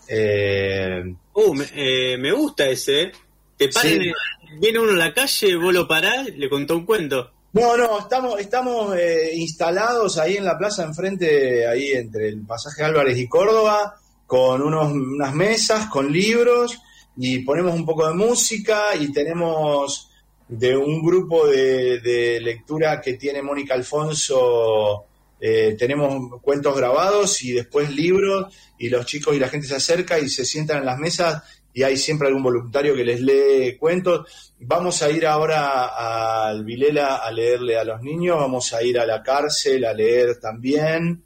Eh, Uh, me, eh, me gusta ese. ¿eh? Te paran, Sí. en- viene uno en la calle, vos lo parás, le contó un cuento. No, no, estamos, estamos eh, instalados ahí en la plaza enfrente, ahí entre el pasaje Álvarez y Córdoba, con unos, unas mesas, con libros, y ponemos un poco de música y tenemos de un grupo de, de lectura que tiene Mónica Alfonso, eh, tenemos cuentos grabados y después libros, y los chicos y la gente se acerca y se sientan en las mesas y hay siempre algún voluntario que les lee cuentos. Vamos a ir ahora al Vilela a leerle a los niños, vamos a ir a la cárcel a leer también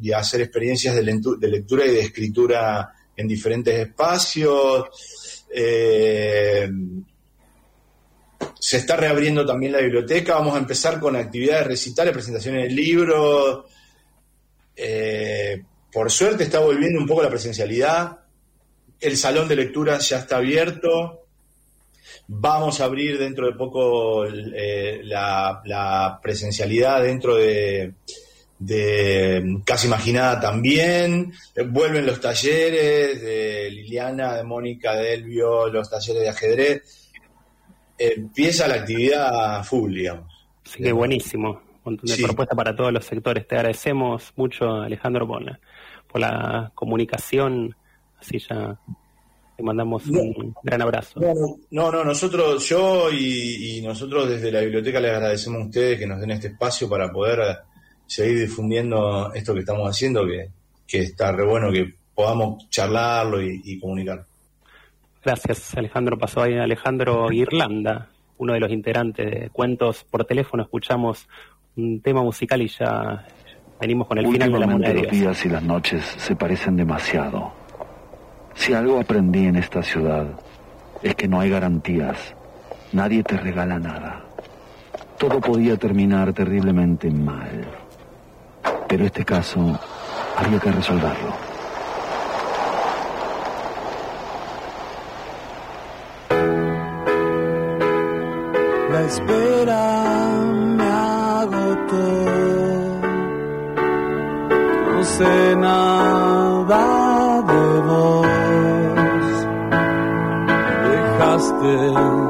y a hacer experiencias de, lectura y de escritura en diferentes espacios. Eh, se está reabriendo también la biblioteca, vamos a empezar con actividades recitales, presentaciones de libros. Eh, por suerte está volviendo un poco la presencialidad. El salón de lectura ya está abierto. Vamos a abrir dentro de poco eh, la, la presencialidad dentro de, de Casa Imaginada también. Eh, Vuelven los talleres de Liliana, de Mónica, de Elvio, los talleres de ajedrez. Empieza la actividad full, digamos. Así que buenísimo. Un montón de Sí. propuestas para todos los sectores. Te agradecemos mucho, Alejandro, por la, por la comunicación. Así ya te mandamos un gran abrazo. No, no, no, no, nosotros, yo y, y nosotros desde la biblioteca les agradecemos a ustedes que nos den este espacio para poder seguir difundiendo esto que estamos haciendo, que, que está re bueno que podamos charlarlo y, y comunicar. Gracias, Alejandro. Pasó ahí Alejandro Irlanda, uno de los integrantes de Cuentos por teléfono. Escuchamos un tema musical y ya venimos con el final de la moneda los días y las noches se parecen demasiado. Si algo aprendí en esta ciudad es que no hay garantías. Nadie te regala nada. Todo podía terminar terriblemente mal. Pero este caso había que resolverlo. La espera me agotó. No sé nada de vos. Dejaste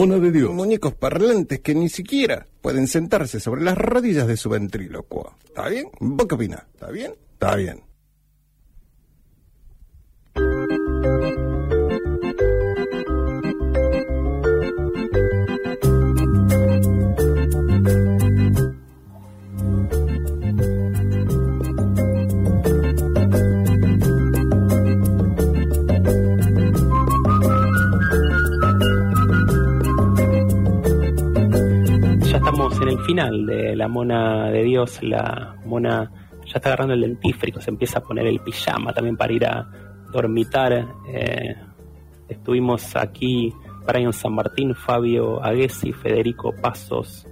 Mona de Dios. Muñecos parlantes que ni siquiera pueden sentarse sobre las rodillas de su ventrílocuo. ¿Está bien? ¿Vos qué opinás? ¿Está bien? Está bien. Final de la mona de Dios, la mona ya está agarrando el dentífrico, se empieza a poner el pijama también para ir a dormitar. Eh, estuvimos aquí, Brian San Martín, Fabio Aguesi, Federico Pasos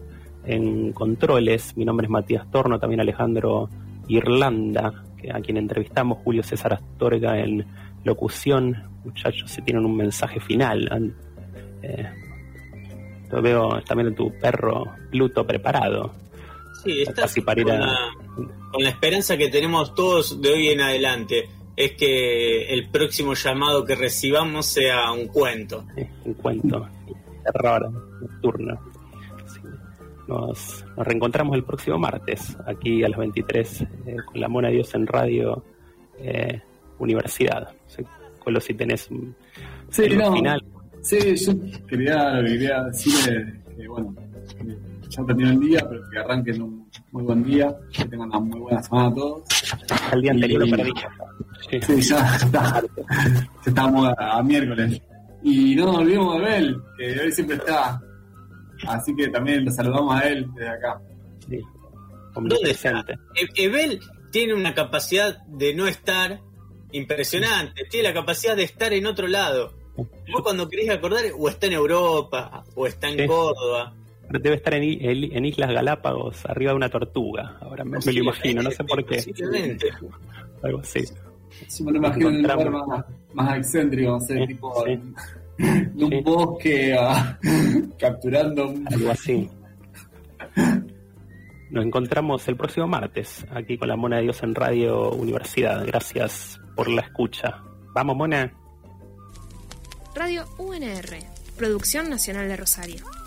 en controles. Mi nombre es Matías Torno, también Alejandro Irlanda, a quien entrevistamos, Julio César Astorga en locución. Muchachos, si tienen un mensaje final. Eh, lo veo también en tu perro Pluto preparado. Sí, está con, la, esperanza que tenemos todos de hoy en adelante. Es que el próximo llamado que recibamos sea un cuento. un cuento. Terror nocturno. Nos, reencontramos el próximo martes, aquí a las 23, eh, con la Mona Dios en Radio eh, Universidad. con los si tenés un final. Sí, yo quería, quería decirle que, bueno, ya terminó el día, pero que arranquen un muy buen día, que tengan una muy buena semana a todos. El día anterior lo perdí. Sí, sí ya está. ya estamos a, miércoles. Y no nos olvidemos de Abel, que hoy siempre está. Así que también le saludamos a él desde acá. Sí. ¿Dónde está? Ebel tiene una capacidad de no estar impresionante, tiene la capacidad de estar en otro lado. Vos cuando querés acordar, o está en Europa, o está en Córdoba. Debe estar en, en, Islas Galápagos, arriba de una tortuga. Ahora me, lo imagino, no sé por qué. Algo así. Sí, me lo imagino en un lugar más, más excéntrico, no sé, tipo de un bosque ah, capturando Algo así. Nos encontramos el próximo martes aquí con la Mona de Dios en Radio Universidad. Gracias por la escucha. Vamos, Mona. Radio UNR, Producción Nacional de Rosario.